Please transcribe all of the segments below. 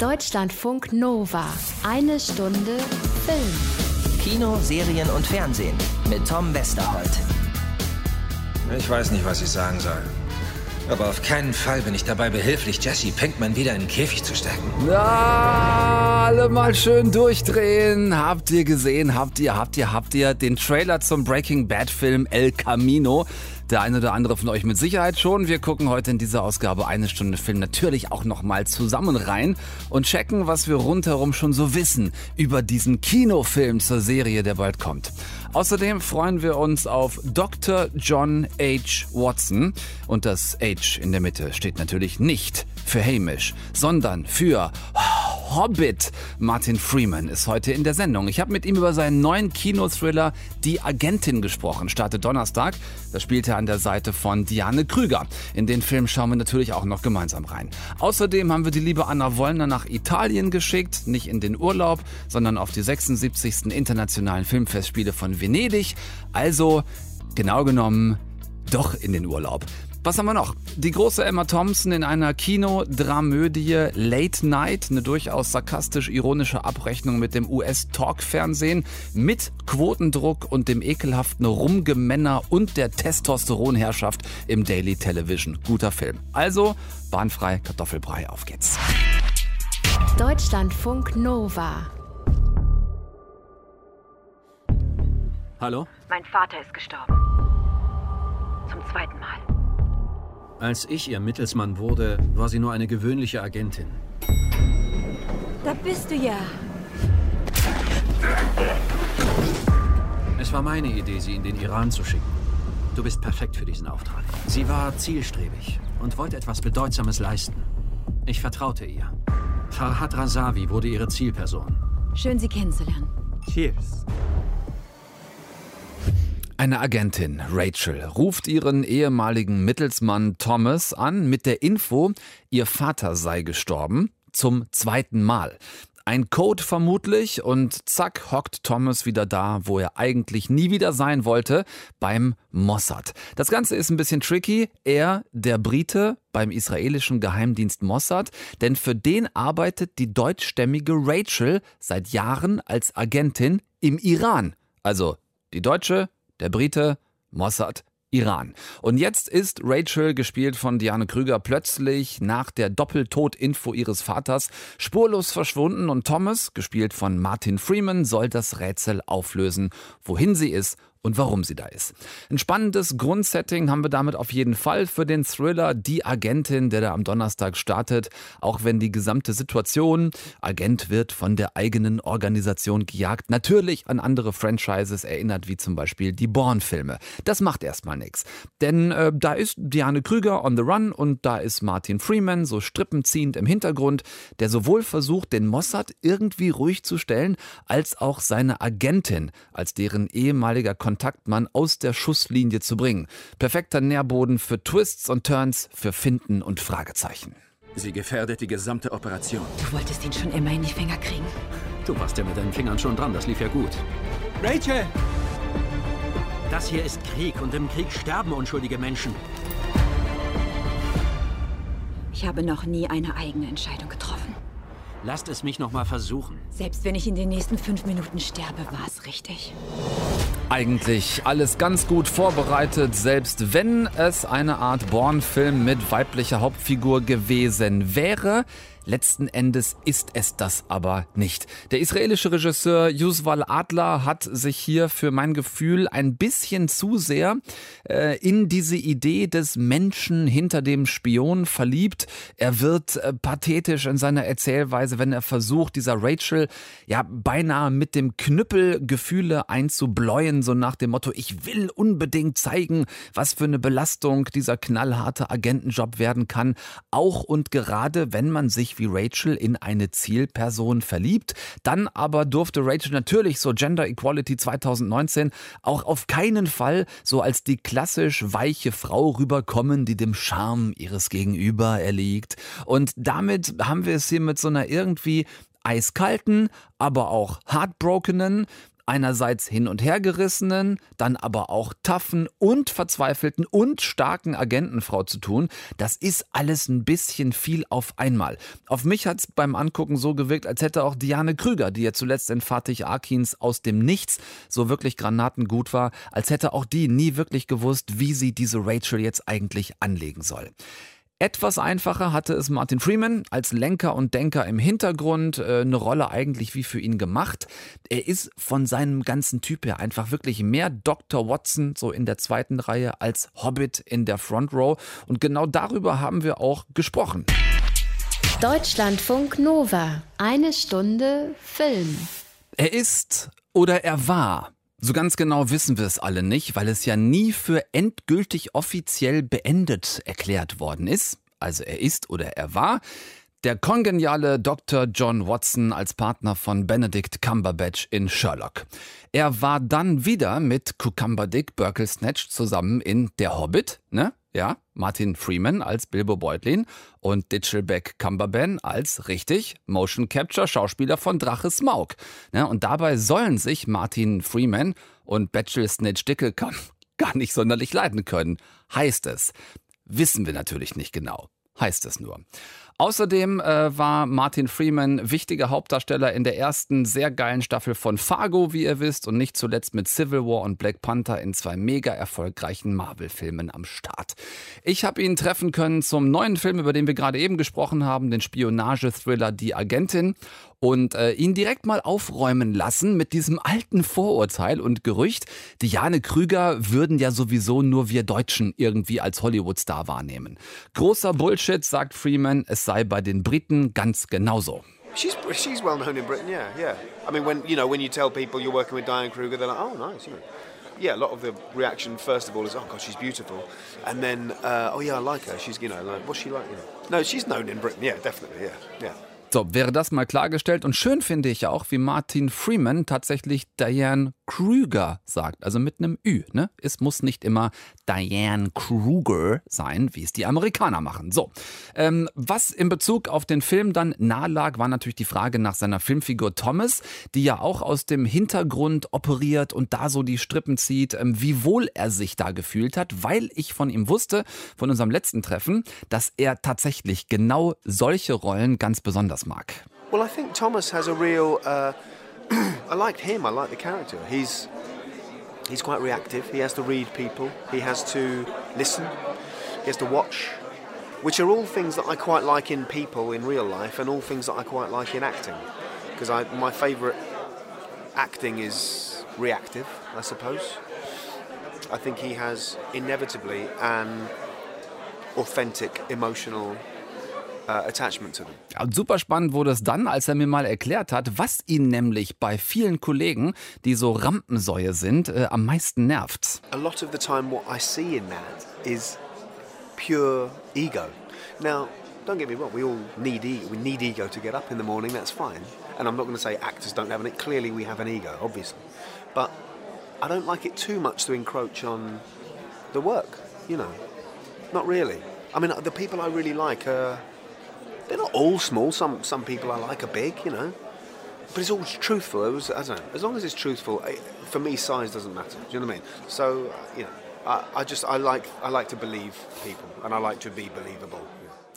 Deutschlandfunk Nova. Eine Stunde Film. Kino, Serien und Fernsehen mit Tom Westerholt. Ich weiß nicht, was ich sagen soll. Aber auf keinen Fall bin ich dabei behilflich, Jesse Pinkman wieder in den Käfig zu stecken. Na, alle mal schön durchdrehen. Habt ihr gesehen? Habt ihr, habt ihr, habt ihr den Trailer zum Breaking Bad Film El Camino? Der eine oder andere von euch mit Sicherheit schon. Wir gucken heute in dieser Ausgabe eine Stunde Film natürlich auch nochmal zusammen rein und checken, was wir rundherum schon so wissen über diesen Kinofilm zur Serie, der bald kommt. Außerdem freuen wir uns auf Dr. John H. Watson. Und das H in der Mitte steht natürlich nicht für Hamish, sondern für Hobbit. Martin Freeman ist heute in der Sendung. Ich habe mit ihm über seinen neuen Kinothriller Die Agentin gesprochen. Startet Donnerstag. Da spielt er an der Seite von Diane Krüger. In den Film schauen wir natürlich auch noch gemeinsam rein. Außerdem haben wir die liebe Anna Wollner nach Italien geschickt. Nicht in den Urlaub, sondern auf die 76. Internationalen Filmfestspiele von Venedig. Also, genau genommen, doch in den Urlaub. Was haben wir noch? Die große Emma Thompson in einer Kinodramödie Late Night, eine durchaus sarkastisch-ironische Abrechnung mit dem US-Talk-Fernsehen, mit Quotendruck und dem ekelhaften Rumgemänner und der Testosteronherrschaft im Daily Television. Guter Film. Also, bahnfrei Kartoffelbrei, auf geht's. Deutschlandfunk Nova. Hallo? Mein Vater ist gestorben. Zum zweiten Mal. Als ich ihr Mittelsmann wurde, war sie nur eine gewöhnliche Agentin. Da bist du ja. Es war meine Idee, sie in den Iran zu schicken. Du bist perfekt für diesen Auftrag. Sie war zielstrebig und wollte etwas Bedeutsames leisten. Ich vertraute ihr. Farhad Razavi wurde ihre Zielperson. Schön, Sie kennenzulernen. Cheers. Eine Agentin, Rachel, ruft ihren ehemaligen Mittelsmann Thomas an mit der Info, ihr Vater sei gestorben, zum zweiten Mal. Ein Code vermutlich und zack hockt Thomas wieder da, wo er eigentlich nie wieder sein wollte, beim Mossad. Das Ganze ist ein bisschen tricky. Er, der Brite, beim israelischen Geheimdienst Mossad, denn für den arbeitet die deutschstämmige Rachel seit Jahren als Agentin im Iran. Also die Deutsche, der Brite, Mossad, Iran. Und jetzt ist Rachel, gespielt von Diane Krüger, plötzlich nach der Doppeltod-Info ihres Vaters spurlos verschwunden und Thomas, gespielt von Martin Freeman, soll das Rätsel auflösen, wohin sie ist und warum sie da ist. Ein spannendes Grundsetting haben wir damit auf jeden Fall für den Thriller Die Agentin, der da am Donnerstag startet, auch wenn die gesamte Situation, Agent wird von der eigenen Organisation gejagt, natürlich an andere Franchises erinnert, wie zum Beispiel die Bourne-Filme. Das macht erstmal nichts. Denn äh, da ist Diane Krüger on the run und da ist Martin Freeman so strippenziehend im Hintergrund, der sowohl versucht, den Mossad irgendwie ruhig zu stellen, als auch seine Agentin als deren ehemaliger Kontaktmann aus der Schusslinie zu bringen. Perfekter Nährboden für Twists und Turns, für Finden und Fragezeichen. Sie gefährdet die gesamte Operation. Du wolltest ihn schon immer in die Finger kriegen. Du warst ja mit deinen Fingern schon dran, das lief ja gut. Rachel! Das hier ist Krieg und im Krieg sterben unschuldige Menschen. Ich habe noch nie eine eigene Entscheidung getroffen. Lasst es mich noch mal versuchen. Selbst wenn ich in den nächsten fünf Minuten sterbe, war es richtig. Eigentlich alles ganz gut vorbereitet, selbst wenn es eine Art Born-Film mit weiblicher Hauptfigur gewesen wäre. Letzten Endes ist es das aber nicht. Der israelische Regisseur Yusval Adler hat sich hier für mein Gefühl ein bisschen zu sehr äh, in diese Idee des Menschen hinter dem Spion verliebt. Er wird äh, pathetisch in seiner Erzählweise, wenn er versucht, dieser Rachel ja beinahe mit dem Knüppel Gefühle einzubläuen, so nach dem Motto, ich will unbedingt zeigen, was für eine Belastung dieser knallharte Agentenjob werden kann, auch und gerade wenn man sich wie Rachel in eine Zielperson verliebt. Dann aber durfte Rachel natürlich so Gender Equality 2019 auch auf keinen Fall so als die klassisch weiche Frau rüberkommen, die dem Charme ihres Gegenüber erliegt. Und damit haben wir es hier mit so einer irgendwie eiskalten, aber auch heartbrokenen, einerseits hin und her gerissenen, dann aber auch taffen und verzweifelten und starken Agentenfrau zu tun, das ist alles ein bisschen viel auf einmal. Auf mich hat es beim Angucken so gewirkt, als hätte auch Diane Krüger, die ja zuletzt in Fatih Akins aus dem Nichts so wirklich granatengut war, als hätte auch die nie wirklich gewusst, wie sie diese Rachel jetzt eigentlich anlegen soll. Etwas einfacher hatte es Martin Freeman als Lenker und Denker im Hintergrund, äh, eine Rolle eigentlich wie für ihn gemacht. Er ist von seinem ganzen Typ her einfach wirklich mehr Dr. Watson so in der zweiten Reihe als Hobbit in der Front Row und genau darüber haben wir auch gesprochen. Deutschlandfunk Nova. Eine Stunde Film. Er ist oder er war so ganz genau wissen wir es alle nicht, weil es ja nie für endgültig offiziell beendet erklärt worden ist. Also er ist oder er war der kongeniale Dr. John Watson als Partner von Benedict Cumberbatch in Sherlock. Er war dann wieder mit Cucumber Dick Burkle-Snatch zusammen in Der Hobbit, ne? Ja, Martin Freeman als Bilbo Beutlin und Ditchelbeck Cumberban als, richtig, Motion Capture Schauspieler von Drache Smaug. Ja, und dabei sollen sich Martin Freeman und Bachelor Snitch Dickelkamp gar nicht sonderlich leiden können, heißt es. Wissen wir natürlich nicht genau, heißt es nur. Außerdem äh, war Martin Freeman wichtiger Hauptdarsteller in der ersten sehr geilen Staffel von Fargo, wie ihr wisst, und nicht zuletzt mit Civil War und Black Panther in zwei mega erfolgreichen Marvel-Filmen am Start. Ich habe ihn treffen können zum neuen Film, über den wir gerade eben gesprochen haben, den Spionage-Thriller Die Agentin und äh, ihn direkt mal aufräumen lassen mit diesem alten Vorurteil und Gerücht, Diane Krüger würden ja sowieso nur wir Deutschen irgendwie als Hollywood-Star wahrnehmen. Großer Bullshit, sagt Freeman, es sei bei den Briten ganz genauso. She's she's well known in Britain, yeah, yeah. I mean, when you know when you tell people you're working with Diane Kruger, they're like, oh, nice, you know. Yeah, a lot of the reaction first of all is, oh god, she's beautiful, and then, uh, oh yeah, I like her. She's, you know, like, what's she like? You know? No, she's known in Britain, yeah, definitely, yeah, yeah. So, wäre das mal klargestellt. Und schön finde ich auch, wie Martin Freeman tatsächlich Diane Kruger sagt. Also mit einem Ü. Ne? Es muss nicht immer Diane Kruger sein, wie es die Amerikaner machen. So, ähm, was in Bezug auf den Film dann nahe lag, war natürlich die Frage nach seiner Filmfigur Thomas, die ja auch aus dem Hintergrund operiert und da so die Strippen zieht, ähm, wie wohl er sich da gefühlt hat, weil ich von ihm wusste, von unserem letzten Treffen, dass er tatsächlich genau solche Rollen ganz besonders Well, I think Thomas has a real. Uh, I liked him. I like the character. He's he's quite reactive. He has to read people. He has to listen. He has to watch, which are all things that I quite like in people in real life, and all things that I quite like in acting. Because my favourite acting is reactive, I suppose. I think he has inevitably an authentic emotional attachment to them. Super spannend wurde es dann, als er mir mal erklärt hat, was ihn nämlich bei vielen Kollegen, die so Rampensäue sind, äh, am meisten nervt. A lot of the time what I see in that is pure ego. Now, don't get me wrong, we all need ego, we need ego to get up in the morning, that's fine. And I'm not going to say actors don't have it. Clearly we have an ego, obviously. But I don't like it too much to encroach on the work, you know. Not really. I mean, the people I really like are they're not all small. Some some people I like are big, you know. But it's all truthful. It was, I don't know. As long as it's truthful, for me, size doesn't matter. Do you know what I mean? So, you know, I, I just I like I like to believe people, and I like to be believable.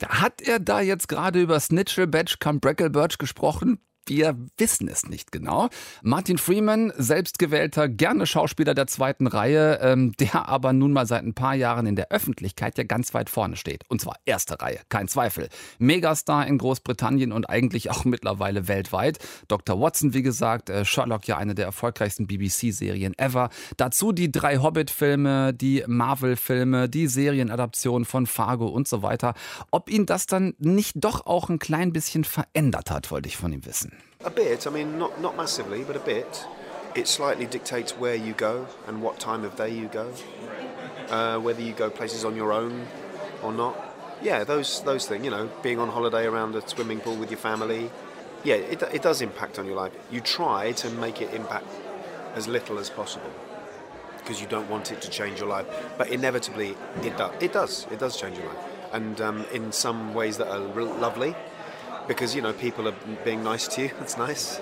Hat er da jetzt gerade über Snitchel, Batch, Come Bracklebirch gesprochen? Wir wissen es nicht genau. Martin Freeman, selbstgewählter, gerne Schauspieler der zweiten Reihe, ähm, der aber nun mal seit ein paar Jahren in der Öffentlichkeit ja ganz weit vorne steht. Und zwar erste Reihe, kein Zweifel. Megastar in Großbritannien und eigentlich auch mittlerweile weltweit. Dr. Watson, wie gesagt, äh, Sherlock ja eine der erfolgreichsten BBC-Serien ever. Dazu die drei Hobbit-Filme, die Marvel-Filme, die Serienadaption von Fargo und so weiter. Ob ihn das dann nicht doch auch ein klein bisschen verändert hat, wollte ich von ihm wissen. A bit. I mean, not not massively, but a bit. It slightly dictates where you go and what time of day you go, uh, whether you go places on your own or not. Yeah, those those things. You know, being on holiday around a swimming pool with your family. Yeah, it, it does impact on your life. You try to make it impact as little as possible because you don't want it to change your life. But inevitably, it does. It does. It does change your life, and um, in some ways that are lovely, because you know people are being nice to you. That's nice,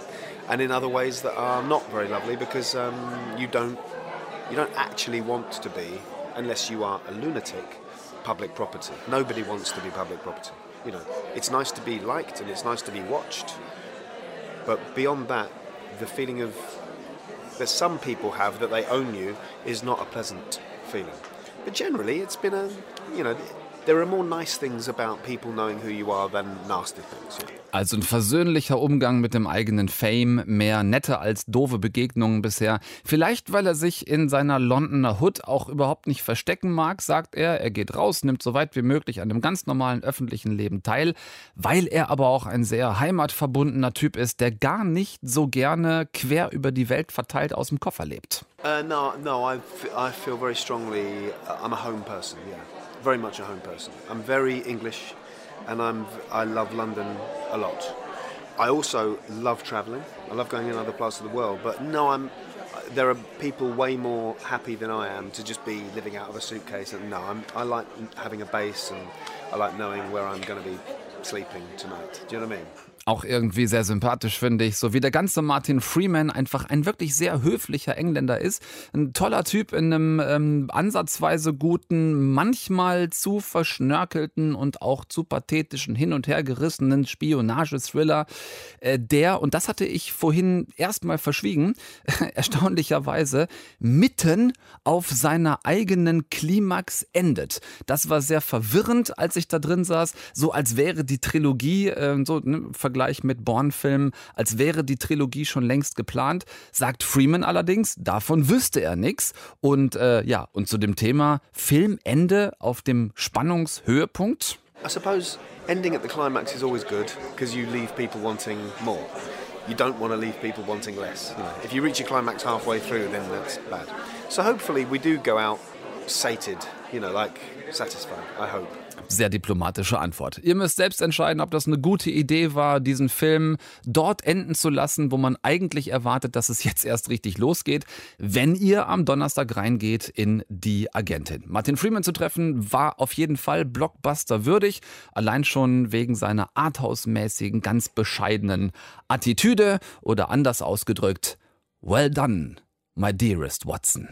and in other ways that are not very lovely because um, you don't you don't actually want to be unless you are a lunatic. Public property. Nobody wants to be public property. You know, it's nice to be liked and it's nice to be watched, but beyond that, the feeling of that some people have that they own you is not a pleasant feeling. But generally, it's been a you know there are more nice things about people knowing who you are than nasty things. Yeah. Also ein versöhnlicher Umgang mit dem eigenen Fame, mehr nette als doofe Begegnungen bisher. Vielleicht, weil er sich in seiner Londoner Hood auch überhaupt nicht verstecken mag, sagt er. Er geht raus, nimmt so weit wie möglich an dem ganz normalen öffentlichen Leben teil, weil er aber auch ein sehr heimatverbundener Typ ist, der gar nicht so gerne quer über die Welt verteilt aus dem Koffer lebt. Uh, no, no, I, I feel very strongly. Uh, I'm a home person. Yeah, very much a home person. I'm very English, and I'm I love London a lot. I also love travelling. I love going in other parts of the world. But no, I'm. There are people way more happy than I am to just be living out of a suitcase. And no, I'm, I like having a base, and I like knowing where I'm going to be sleeping tonight. Do you know what I mean? Auch irgendwie sehr sympathisch, finde ich. So wie der ganze Martin Freeman einfach ein wirklich sehr höflicher Engländer ist. Ein toller Typ in einem ähm, ansatzweise guten, manchmal zu verschnörkelten und auch zu pathetischen, hin und her gerissenen Spionagethriller. Äh, der, und das hatte ich vorhin erstmal verschwiegen, erstaunlicherweise mitten auf seiner eigenen Klimax endet. Das war sehr verwirrend, als ich da drin saß. So als wäre die Trilogie, äh, so ne, Vergleich mit Bourne-Filmen, als wäre die Trilogie schon längst geplant. Sagt Freeman allerdings, davon wüsste er nichts. Und äh, ja, und zu dem Thema Filmende auf dem Spannungshöhepunkt. I suppose ending at the climax is always good because you leave people wanting more. You don't want to leave people wanting less. Know, if you reach a climax halfway through, then that's bad. So hopefully we do go out sated, you know, like satisfied. I hope. Sehr diplomatische Antwort. Ihr müsst selbst entscheiden, ob das eine gute Idee war, diesen Film dort enden zu lassen, wo man eigentlich erwartet, dass es jetzt erst richtig losgeht, wenn ihr am Donnerstag reingeht in Die Agentin. Martin Freeman zu treffen war auf jeden Fall Blockbuster würdig, allein schon wegen seiner arthausmäßigen, ganz bescheidenen Attitüde oder anders ausgedrückt, well done, my dearest Watson.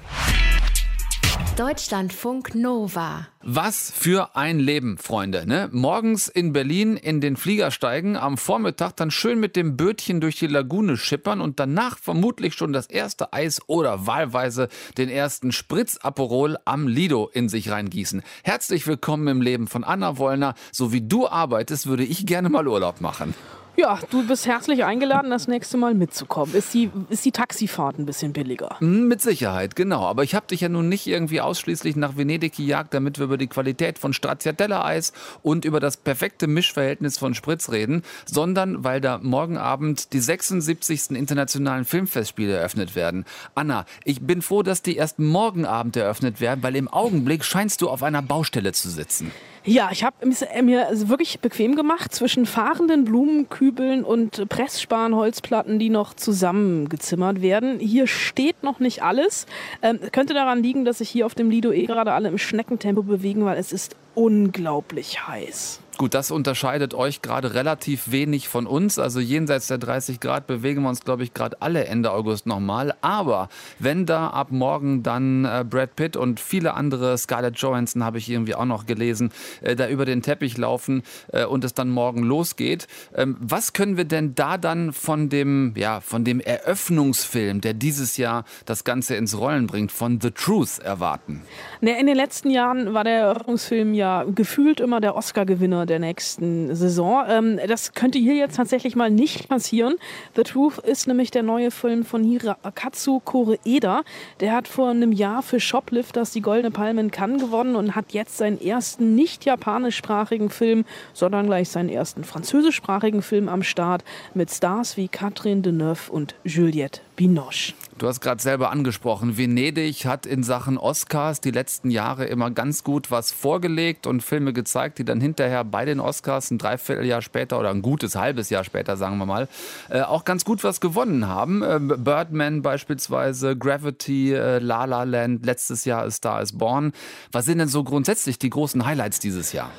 Deutschlandfunk Nova. Was für ein Leben, Freunde. Ne? Morgens in Berlin in den Flieger steigen, am Vormittag dann schön mit dem Bötchen durch die Lagune schippern und danach vermutlich schon das erste Eis oder wahlweise den ersten Spritzaperol am Lido in sich reingießen. Herzlich willkommen im Leben von Anna Wollner. So wie du arbeitest, würde ich gerne mal Urlaub machen. Ja, du bist herzlich eingeladen, das nächste Mal mitzukommen. Ist die, ist die Taxifahrt ein bisschen billiger? Hm, Mit Sicherheit, genau. Aber ich habe dich ja nun nicht irgendwie ausschließlich nach Venedig gejagt, damit wir über die Qualität von Stracciatella-Eis und über das perfekte Mischverhältnis von Spritz reden, sondern weil da morgen Abend die 76. internationalen Filmfestspiele eröffnet werden. Anna, ich bin froh, dass die erst morgen Abend eröffnet werden, weil im Augenblick scheinst du auf einer Baustelle zu sitzen. Ja, ich habe mir also wirklich bequem gemacht zwischen fahrenden Blumenkübeln und Pressspanholzplatten, die noch zusammengezimmert werden. Hier steht noch nicht alles. Ähm, könnte daran liegen, dass sich hier auf dem Lido eh gerade alle im Schneckentempo bewegen, weil es ist unglaublich heiß. Gut, das unterscheidet euch gerade relativ wenig von uns. Also jenseits der 30 Grad bewegen wir uns, glaube ich, gerade alle Ende August nochmal. Aber wenn da ab morgen dann äh, Brad Pitt und viele andere, Scarlett Johansson habe ich irgendwie auch noch gelesen, äh, da über den Teppich laufen äh, und es dann morgen losgeht, ähm, was können wir denn da dann von dem, ja, von dem Eröffnungsfilm, der dieses Jahr das Ganze ins Rollen bringt, von The Truth erwarten? In den letzten Jahren war der Eröffnungsfilm ja gefühlt immer der Oscar-Gewinner der nächsten Saison. Ähm, das könnte hier jetzt tatsächlich mal nicht passieren. The Truth ist nämlich der neue Film von Hirakatsu Koreeda. Der hat vor einem Jahr für Shoplifters die Goldene Palme in Cannes gewonnen und hat jetzt seinen ersten nicht japanischsprachigen Film, sondern gleich seinen ersten französischsprachigen Film am Start mit Stars wie Catherine Deneuve und Juliette Binoche. Du hast gerade selber angesprochen, Venedig hat in Sachen Oscars die letzten Jahre immer ganz gut was vorgelegt und Filme gezeigt, die dann hinterher bei den Oscars ein Dreivierteljahr später oder ein gutes halbes Jahr später, sagen wir mal, äh, auch ganz gut was gewonnen haben. Äh, Birdman beispielsweise, Gravity, äh, La La Land, letztes Jahr ist Star is Born. Was sind denn so grundsätzlich die großen Highlights dieses Jahr?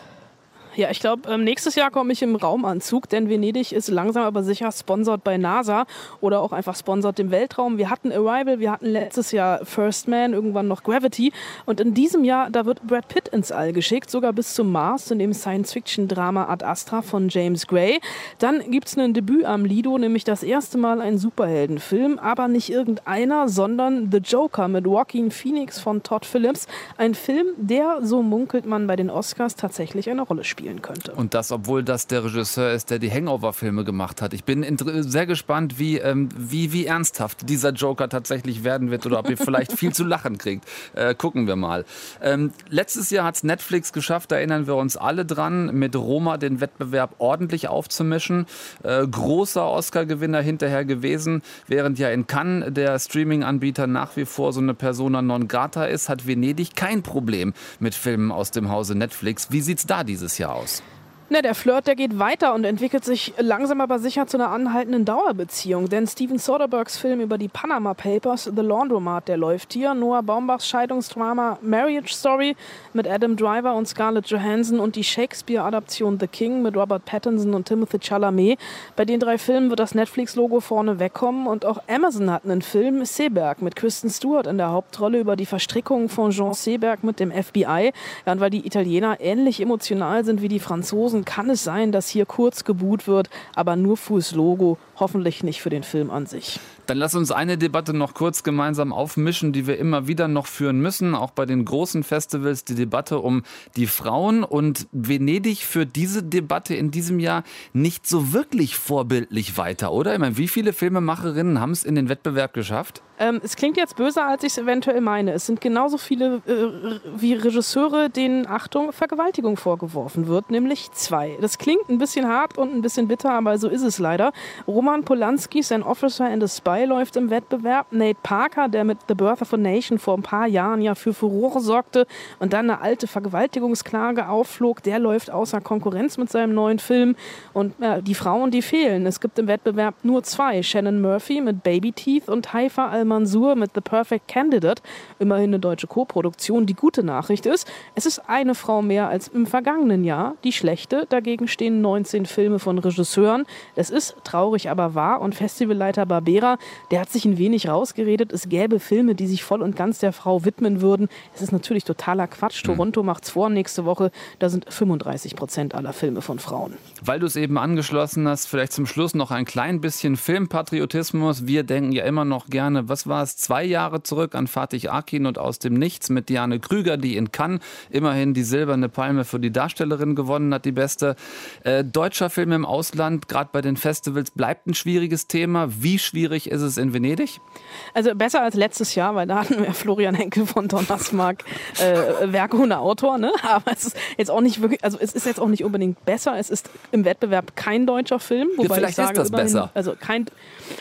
Ja, ich glaube, ähm, nächstes Jahr komme ich im Raumanzug, denn Venedig ist langsam aber sicher sponsert bei NASA oder auch einfach sponsert dem Weltraum. Wir hatten Arrival, wir hatten letztes Jahr First Man, irgendwann noch Gravity und in diesem Jahr, da wird Brad Pitt ins All geschickt, sogar bis zum Mars in dem Science-Fiction-Drama Ad Astra von James Gray. Dann gibt es ein Debüt am Lido, nämlich das erste Mal ein Superheldenfilm, aber nicht irgendeiner, sondern The Joker mit Joaquin Phoenix von Todd Phillips. Ein Film, der, so munkelt man bei den Oscars, tatsächlich eine Rolle spielt spielen könnte. Und das, obwohl das der Regisseur ist, der die Hangover-Filme gemacht hat. Ich bin sehr gespannt, wie, ähm, wie, wie ernsthaft dieser Joker tatsächlich werden wird oder ob ihr vielleicht viel zu lachen kriegt. Äh, gucken wir mal. Ähm, letztes Jahr hat es Netflix geschafft, da erinnern wir uns alle dran, mit Roma den Wettbewerb ordentlich aufzumischen. Äh, großer Oscar-Gewinner hinterher gewesen, während ja in Cannes der Streaming-Anbieter nach wie vor so eine Persona non grata ist, hat Venedig kein Problem mit Filmen aus dem Hause Netflix. Wie sieht es da dieses Jahr aus? Ne, der Flirt, der geht weiter und entwickelt sich langsam aber sicher zu einer anhaltenden Dauerbeziehung. Denn Steven Soderberghs Film über die Panama Papers, The Laundromat, der läuft hier. Noah Baumbachs Scheidungsdrama Marriage Story mit Adam Driver und Scarlett Johansson und die Shakespeare-Adaption The King mit Robert Pattinson und Timothy Chalamet. Bei den drei Filmen wird das Netflix-Logo vorne wegkommen und auch Amazon hat einen Film, Seberg, mit Kristen Stewart in der Hauptrolle über die Verstrickung von Jean Seberg mit dem FBI. Ja, und weil die Italiener ähnlich emotional sind wie die Franzosen, kann es sein, dass hier kurz geboot wird, aber nur fürs Logo, hoffentlich nicht für den Film an sich. Dann lass uns eine Debatte noch kurz gemeinsam aufmischen, die wir immer wieder noch führen müssen, auch bei den großen Festivals, die Debatte um die Frauen. Und Venedig führt diese Debatte in diesem Jahr nicht so wirklich vorbildlich weiter, oder? Ich meine, wie viele Filmemacherinnen haben es in den Wettbewerb geschafft? Ähm, es klingt jetzt böser, als ich es eventuell meine. Es sind genauso viele äh, wie Regisseure, denen, Achtung, Vergewaltigung vorgeworfen wird, nämlich zwei. Das klingt ein bisschen hart und ein bisschen bitter, aber so ist es leider. Roman Polanski, sein Officer and a Spy, läuft im Wettbewerb. Nate Parker, der mit The Birth of a Nation vor ein paar Jahren ja für Furore sorgte und dann eine alte Vergewaltigungsklage aufflog, der läuft außer Konkurrenz mit seinem neuen Film. Und äh, die Frauen, die fehlen. Es gibt im Wettbewerb nur zwei. Shannon Murphy mit Baby Teeth und Haifa Al Mansour mit The Perfect Candidate, immerhin eine deutsche Co-Produktion. Die gute Nachricht ist, es ist eine Frau mehr als im vergangenen Jahr. Die schlechte, dagegen stehen 19 Filme von Regisseuren. Es ist traurig, aber wahr. Und Festivalleiter Barbera, der hat sich ein wenig rausgeredet, es gäbe Filme, die sich voll und ganz der Frau widmen würden. Es ist natürlich totaler Quatsch. Mhm. Toronto macht's vor nächste Woche. Da sind 35 Prozent aller Filme von Frauen. Weil du es eben angeschlossen hast, vielleicht zum Schluss noch ein klein bisschen Filmpatriotismus. Wir denken ja immer noch gerne, was was war es, zwei Jahre zurück an Fatih Akin und aus dem Nichts mit Diane Krüger, die in Cannes immerhin die silberne Palme für die Darstellerin gewonnen hat, die beste. Äh, deutscher Film im Ausland, gerade bei den Festivals, bleibt ein schwieriges Thema. Wie schwierig ist es in Venedig? Also besser als letztes Jahr, weil da hatten wir Florian Henkel von Donnersmarck, äh, Werk ohne Autor. Ne? Aber es ist jetzt auch nicht wirklich, also es ist jetzt auch nicht unbedingt besser. Es ist im Wettbewerb kein deutscher Film. Wobei ja, vielleicht ich sage, ist das immerhin, besser. Also kein,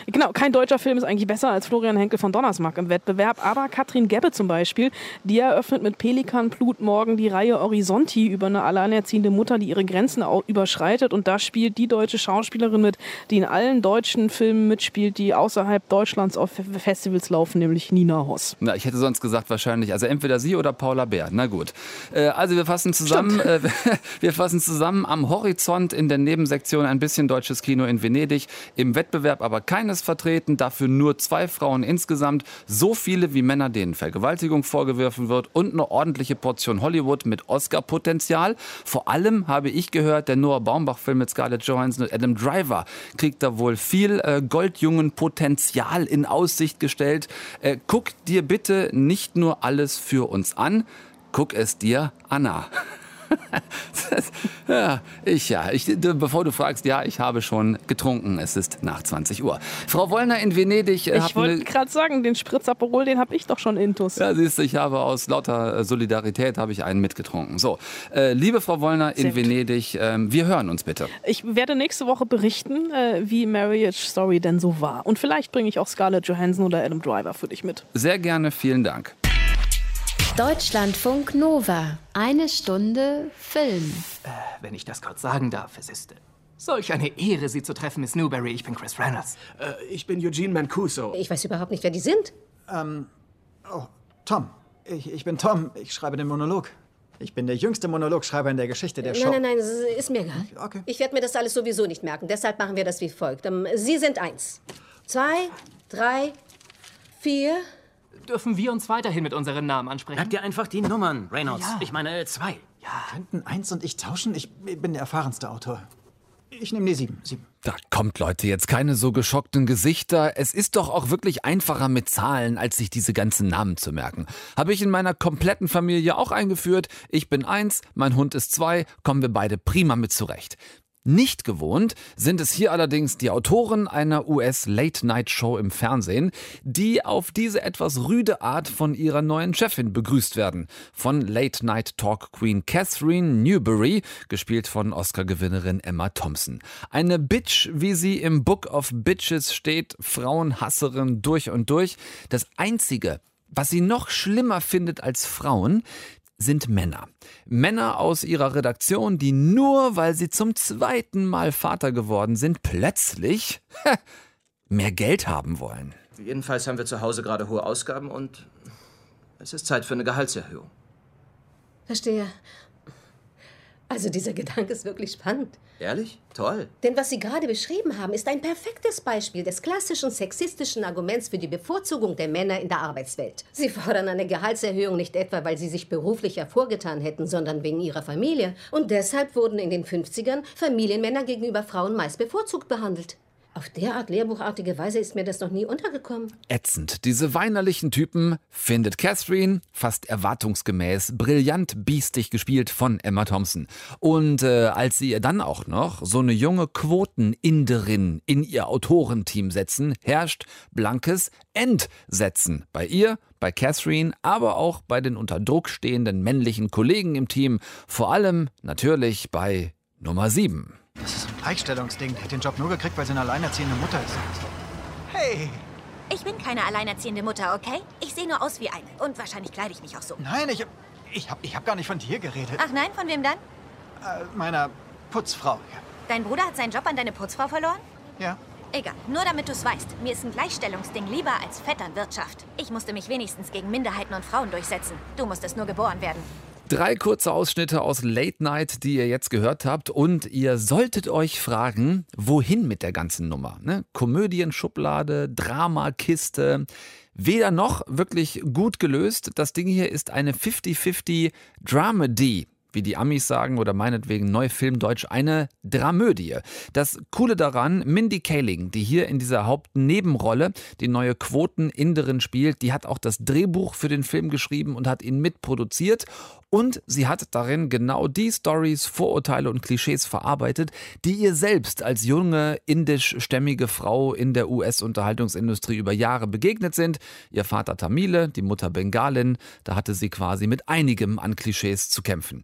genau, kein deutscher Film ist eigentlich besser als Florian Henkel von Donnersmarck im Wettbewerb. Aber Katrin Gebbe zum Beispiel, die eröffnet mit Pelikanblut morgen die Reihe Horizonti über eine alleinerziehende Mutter, die ihre Grenzen überschreitet. Und da spielt die deutsche Schauspielerin mit, die in allen deutschen Filmen mitspielt, die außerhalb Deutschlands auf Festivals laufen, nämlich Nina Hoss. Na, ich hätte sonst gesagt wahrscheinlich, also entweder sie oder Paula Bär. Na gut. Äh, also wir fassen zusammen, äh, wir fassen zusammen am Horizont in der Nebensektion ein bisschen deutsches Kino in Venedig. Im Wettbewerb aber keines vertreten, dafür nur zwei Frauen insgesamt. So viele wie Männer, denen Vergewaltigung vorgeworfen wird und eine ordentliche Portion Hollywood mit Oscar-Potenzial. Vor allem habe ich gehört, der Noah Baumbach-Film mit Scarlett Johansson und Adam Driver kriegt da wohl viel äh, Goldjungen-Potenzial in Aussicht gestellt. Äh, guck dir bitte nicht nur alles für uns an, guck es dir, Anna. ja, ich ja. Ich, bevor du fragst, ja, ich habe schon getrunken. Es ist nach 20 Uhr. Frau Wollner in Venedig. Äh, ich wollte gerade sagen, den Spritzaperol, den habe ich doch schon intus. Ja, siehst du, ich habe aus lauter äh, Solidarität habe ich einen mitgetrunken. So, äh, liebe Frau Wollner in Venedig, äh, wir hören uns bitte. Ich werde nächste Woche berichten, äh, wie Marriage Story denn so war. Und vielleicht bringe ich auch Scarlett Johansson oder Adam Driver für dich mit. Sehr gerne, vielen Dank. Deutschlandfunk Nova. Eine Stunde Film. Äh, wenn ich das kurz sagen darf, es ist solch eine Ehre, Sie zu treffen, Miss Newberry. Ich bin Chris Reynolds. Äh, ich bin Eugene Mancuso. Ich weiß überhaupt nicht, wer die sind. Ähm, oh, Tom. Ich, ich bin Tom. Ich schreibe den Monolog. Ich bin der jüngste Monologschreiber in der Geschichte der Nein, Show. nein, nein, es ist mir egal. Okay. Ich werde mir das alles sowieso nicht merken. Deshalb machen wir das wie folgt. Ähm, Sie sind eins, zwei, drei, vier. Dürfen wir uns weiterhin mit unseren Namen ansprechen? Sag dir einfach die Nummern, Reynolds. Ja. Ich meine, zwei. Könnten eins und ich tauschen? Ich bin der erfahrenste Autor. Ich nehme die sieben. sieben. Da kommt Leute jetzt keine so geschockten Gesichter. Es ist doch auch wirklich einfacher mit Zahlen, als sich diese ganzen Namen zu merken. Habe ich in meiner kompletten Familie auch eingeführt. Ich bin eins, mein Hund ist zwei, kommen wir beide prima mit zurecht. Nicht gewohnt sind es hier allerdings die Autoren einer US-Late-Night-Show im Fernsehen, die auf diese etwas rüde Art von ihrer neuen Chefin begrüßt werden. Von Late-Night-Talk-Queen Catherine Newberry, gespielt von Oscar-Gewinnerin Emma Thompson. Eine Bitch, wie sie im Book of Bitches steht, Frauenhasserin durch und durch. Das Einzige, was sie noch schlimmer findet als Frauen, sind Männer. Männer aus ihrer Redaktion, die nur weil sie zum zweiten Mal Vater geworden sind, plötzlich mehr Geld haben wollen. Jedenfalls haben wir zu Hause gerade hohe Ausgaben und es ist Zeit für eine Gehaltserhöhung. Verstehe. Also dieser Gedanke ist wirklich spannend. Ehrlich? Toll. Denn was Sie gerade beschrieben haben, ist ein perfektes Beispiel des klassischen sexistischen Arguments für die Bevorzugung der Männer in der Arbeitswelt. Sie fordern eine Gehaltserhöhung nicht etwa, weil sie sich beruflich hervorgetan hätten, sondern wegen ihrer Familie. Und deshalb wurden in den 50ern Familienmänner gegenüber Frauen meist bevorzugt behandelt. Auf derart lehrbuchartige Weise ist mir das noch nie untergekommen. Ätzend. Diese weinerlichen Typen findet Catherine fast erwartungsgemäß brillant biestig gespielt von Emma Thompson. Und äh, als sie ihr dann auch noch so eine junge Quoteninderin in ihr Autorenteam setzen, herrscht blankes Entsetzen. Bei ihr, bei Catherine, aber auch bei den unter Druck stehenden männlichen Kollegen im Team. Vor allem natürlich bei Nummer 7. Das ist ein Gleichstellungsding. Die hat den Job nur gekriegt, weil sie eine alleinerziehende Mutter ist. Hey! Ich bin keine alleinerziehende Mutter, okay? Ich sehe nur aus wie eine. Und wahrscheinlich kleide ich mich auch so. Nein, ich, ich habe ich hab gar nicht von dir geredet. Ach nein, von wem dann? Äh, meiner Putzfrau. Dein Bruder hat seinen Job an deine Putzfrau verloren? Ja. Egal, nur damit du es weißt. Mir ist ein Gleichstellungsding lieber als Vetternwirtschaft. Ich musste mich wenigstens gegen Minderheiten und Frauen durchsetzen. Du musstest nur geboren werden. Drei kurze Ausschnitte aus Late Night, die ihr jetzt gehört habt. Und ihr solltet euch fragen, wohin mit der ganzen Nummer? Ne? Komödienschublade, Dramakiste. Weder noch wirklich gut gelöst. Das Ding hier ist eine 50-50 Dramedy wie die Amis sagen oder meinetwegen Neufilmdeutsch, eine Dramödie. Das Coole daran, Mindy Kaling, die hier in dieser Hauptnebenrolle die neue Quoteninderin spielt, die hat auch das Drehbuch für den Film geschrieben und hat ihn mitproduziert. Und sie hat darin genau die Stories, Vorurteile und Klischees verarbeitet, die ihr selbst als junge indischstämmige Frau in der US-Unterhaltungsindustrie über Jahre begegnet sind. Ihr Vater Tamile, die Mutter Bengalin, da hatte sie quasi mit einigem an Klischees zu kämpfen.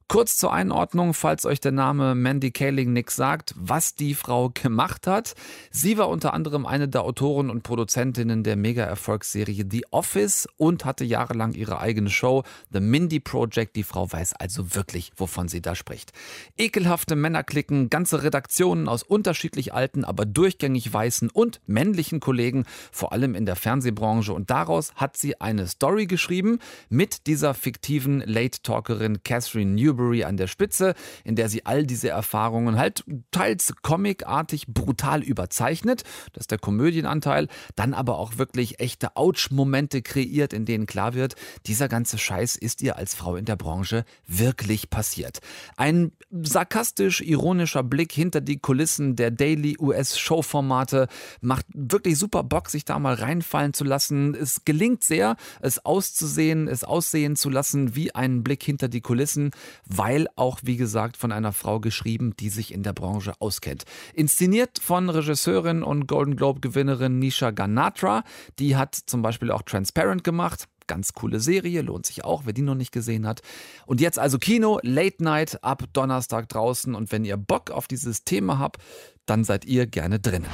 Kurz zur Einordnung, falls euch der Name Mandy Kaling nix sagt, was die Frau gemacht hat. Sie war unter anderem eine der Autoren und Produzentinnen der Mega-Erfolgsserie The Office und hatte jahrelang ihre eigene Show The Mindy Project. Die Frau weiß also wirklich, wovon sie da spricht. Ekelhafte Männerklicken, ganze Redaktionen aus unterschiedlich alten, aber durchgängig weißen und männlichen Kollegen, vor allem in der Fernsehbranche. Und daraus hat sie eine Story geschrieben mit dieser fiktiven Late-Talkerin Catherine Newberry an der Spitze, in der sie all diese Erfahrungen halt teils comicartig brutal überzeichnet, das ist der Komödienanteil, dann aber auch wirklich echte Ouch-Momente kreiert, in denen klar wird, dieser ganze Scheiß ist ihr als Frau in der Branche wirklich passiert. Ein sarkastisch-ironischer Blick hinter die Kulissen der Daily US-Show-Formate macht wirklich super Bock, sich da mal reinfallen zu lassen. Es gelingt sehr, es auszusehen, es aussehen zu lassen wie ein Blick hinter die Kulissen, weil auch, wie gesagt, von einer Frau geschrieben, die sich in der Branche auskennt. Inszeniert von Regisseurin und Golden Globe-Gewinnerin Nisha Ganatra. Die hat zum Beispiel auch Transparent gemacht. Ganz coole Serie, lohnt sich auch, wer die noch nicht gesehen hat. Und jetzt also Kino, Late Night ab Donnerstag draußen. Und wenn ihr Bock auf dieses Thema habt, dann seid ihr gerne drin.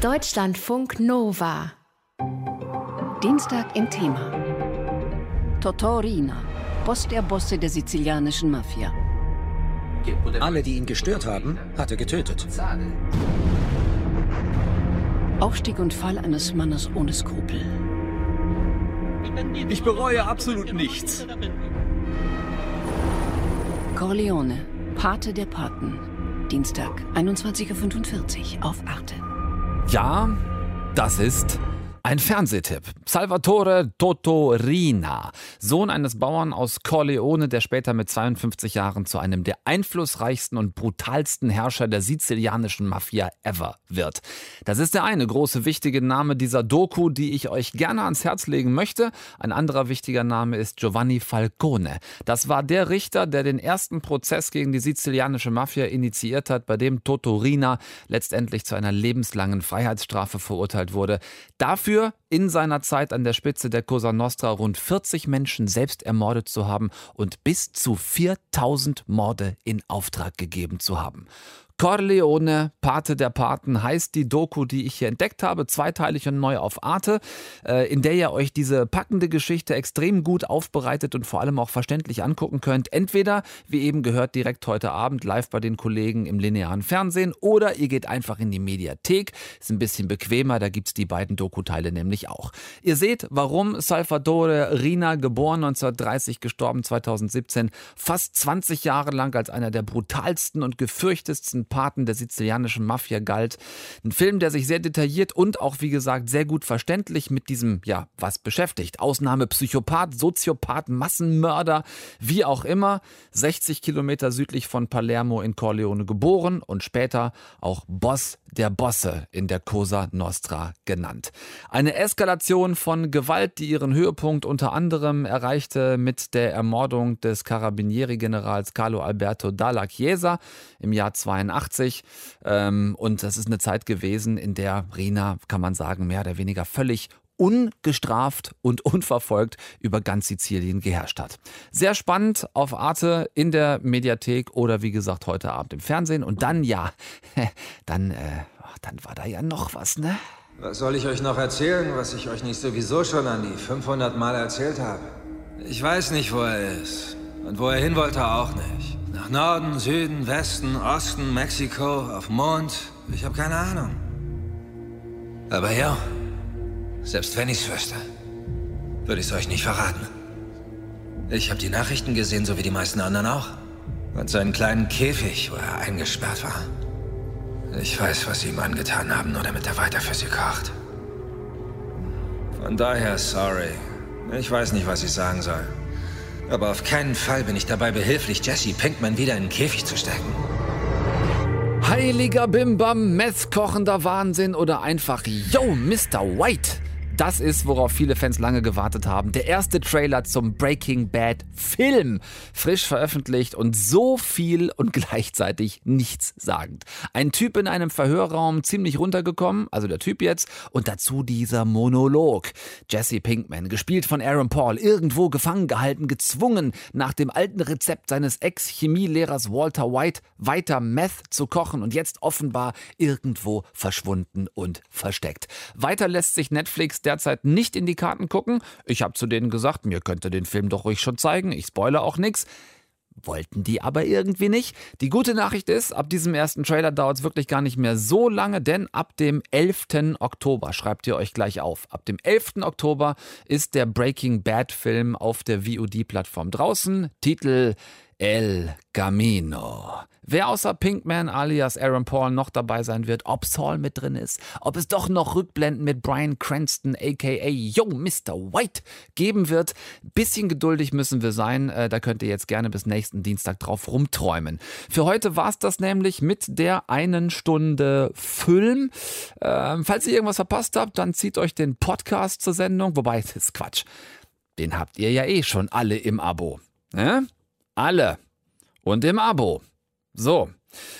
Deutschlandfunk Nova. Dienstag im Thema. Totorina, Boss der Bosse der sizilianischen Mafia. Alle, die ihn gestört haben, hat er getötet. Aufstieg und Fall eines Mannes ohne Skrupel. Ich bereue absolut nichts. Corleone, Pate der Paten. Dienstag, 21.45 Uhr auf Arte. Ja, das ist ein Fernsehtipp. Salvatore Totorina, Sohn eines Bauern aus Corleone, der später mit 52 Jahren zu einem der einflussreichsten und brutalsten Herrscher der sizilianischen Mafia ever wird. Das ist der eine große wichtige Name dieser Doku, die ich euch gerne ans Herz legen möchte. Ein anderer wichtiger Name ist Giovanni Falcone. Das war der Richter, der den ersten Prozess gegen die sizilianische Mafia initiiert hat, bei dem Totorina letztendlich zu einer lebenslangen Freiheitsstrafe verurteilt wurde. Dafür dafür, in seiner Zeit an der Spitze der Cosa Nostra rund 40 Menschen selbst ermordet zu haben und bis zu 4000 Morde in Auftrag gegeben zu haben. Corleone, Pate der Paten heißt die Doku, die ich hier entdeckt habe, zweiteilig und neu auf Arte, äh, in der ihr euch diese packende Geschichte extrem gut aufbereitet und vor allem auch verständlich angucken könnt. Entweder, wie eben gehört, direkt heute Abend live bei den Kollegen im linearen Fernsehen oder ihr geht einfach in die Mediathek. Ist ein bisschen bequemer, da gibt es die beiden Dokuteile nämlich auch. Ihr seht, warum Salvatore Rina, geboren 1930, gestorben 2017, fast 20 Jahre lang als einer der brutalsten und gefürchtetsten Paten der sizilianischen Mafia galt. Ein Film, der sich sehr detailliert und auch, wie gesagt, sehr gut verständlich mit diesem, ja, was beschäftigt. Ausnahme Psychopath, Soziopath, Massenmörder, wie auch immer. 60 Kilometer südlich von Palermo in Corleone geboren und später auch Boss der Bosse in der Cosa Nostra genannt. Eine Eskalation von Gewalt, die ihren Höhepunkt unter anderem erreichte mit der Ermordung des Carabinieri-Generals Carlo Alberto Dalla Chiesa im Jahr 82 1980. Ähm, und das ist eine Zeit gewesen, in der Rina, kann man sagen, mehr oder weniger völlig ungestraft und unverfolgt über ganz Sizilien geherrscht hat. Sehr spannend auf Arte in der Mediathek oder wie gesagt heute Abend im Fernsehen. Und dann, ja, dann, äh, dann war da ja noch was, ne? Was soll ich euch noch erzählen, was ich euch nicht sowieso schon an die 500 Mal erzählt habe? Ich weiß nicht, wo er ist. Und wo er hin wollte, auch nicht. Nach Norden, Süden, Westen, Osten, Mexiko, auf Mond. Ich habe keine Ahnung. Aber ja, selbst wenn ich's wüsste, würde ich's euch nicht verraten. Ich habe die Nachrichten gesehen, so wie die meisten anderen auch. Und seinen kleinen Käfig, wo er eingesperrt war. Ich weiß, was sie ihm angetan haben, nur damit er weiter für sie kocht. Von daher, sorry. Ich weiß nicht, was ich sagen soll. Aber auf keinen Fall bin ich dabei behilflich, Jesse Pinkman wieder in den Käfig zu stecken. Heiliger Bimbam, messkochender Wahnsinn oder einfach Yo, Mr. White. Das ist, worauf viele Fans lange gewartet haben. Der erste Trailer zum Breaking Bad Film. Frisch veröffentlicht und so viel und gleichzeitig nichts sagend. Ein Typ in einem Verhörraum, ziemlich runtergekommen, also der Typ jetzt, und dazu dieser Monolog. Jesse Pinkman, gespielt von Aaron Paul, irgendwo gefangen gehalten, gezwungen, nach dem alten Rezept seines Ex-Chemielehrers Walter White weiter Meth zu kochen und jetzt offenbar irgendwo verschwunden und versteckt. Weiter lässt sich Netflix derzeit nicht in die Karten gucken. Ich habe zu denen gesagt, mir könnt ihr den Film doch ruhig schon zeigen. Ich spoilere auch nichts. Wollten die aber irgendwie nicht. Die gute Nachricht ist, ab diesem ersten Trailer dauert es wirklich gar nicht mehr so lange, denn ab dem 11. Oktober, schreibt ihr euch gleich auf, ab dem 11. Oktober ist der Breaking Bad Film auf der VOD-Plattform draußen. Titel El Camino. Wer außer Pinkman alias Aaron Paul noch dabei sein wird, ob Saul mit drin ist, ob es doch noch Rückblenden mit Brian Cranston aka Yo Mr. White geben wird. Bisschen geduldig müssen wir sein, äh, da könnt ihr jetzt gerne bis nächsten Dienstag drauf rumträumen. Für heute war es das nämlich mit der einen Stunde Film. Ähm, falls ihr irgendwas verpasst habt, dann zieht euch den Podcast zur Sendung, wobei, das ist Quatsch. Den habt ihr ja eh schon alle im Abo. Ne? Alle. Und im Abo. So.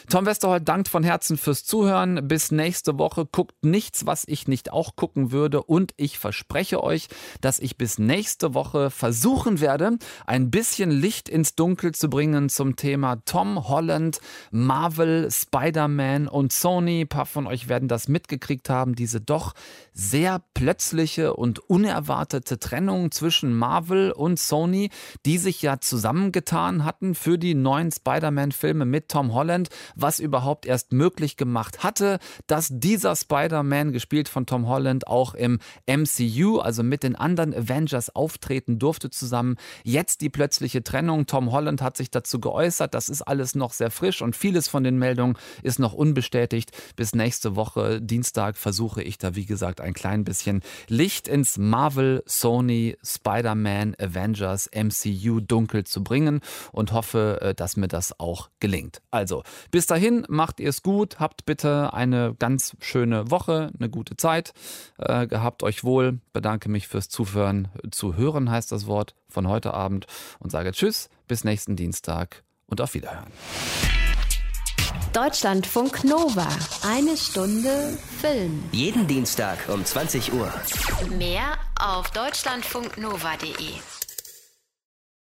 Tom Westerholt dankt von Herzen fürs Zuhören. Bis nächste Woche. Guckt nichts, was ich nicht auch gucken würde. Und ich verspreche euch, dass ich bis nächste Woche versuchen werde, ein bisschen Licht ins Dunkel zu bringen zum Thema Tom Holland, Marvel, Spider-Man und Sony. Ein paar von euch werden das mitgekriegt haben. Diese doch sehr plötzliche und unerwartete Trennung zwischen Marvel und Sony, die sich ja zusammengetan hatten für die neuen Spider-Man-Filme mit Tom Holland. Holland, was überhaupt erst möglich gemacht hatte, dass dieser Spider-Man, gespielt von Tom Holland, auch im MCU, also mit den anderen Avengers auftreten durfte zusammen. Jetzt die plötzliche Trennung. Tom Holland hat sich dazu geäußert. Das ist alles noch sehr frisch und vieles von den Meldungen ist noch unbestätigt. Bis nächste Woche, Dienstag, versuche ich da, wie gesagt, ein klein bisschen Licht ins Marvel, Sony, Spider-Man, Avengers, MCU dunkel zu bringen und hoffe, äh, dass mir das auch gelingt. Also, bis dahin, macht ihr es gut, habt bitte eine ganz schöne Woche, eine gute Zeit, äh, gehabt euch wohl, bedanke mich fürs Zuhören, zu hören heißt das Wort von heute Abend und sage Tschüss, bis nächsten Dienstag und auf Wiederhören. Deutschlandfunk Nova. Eine Stunde Film. Jeden Dienstag um 20 Uhr. Mehr auf deutschlandfunknova.de.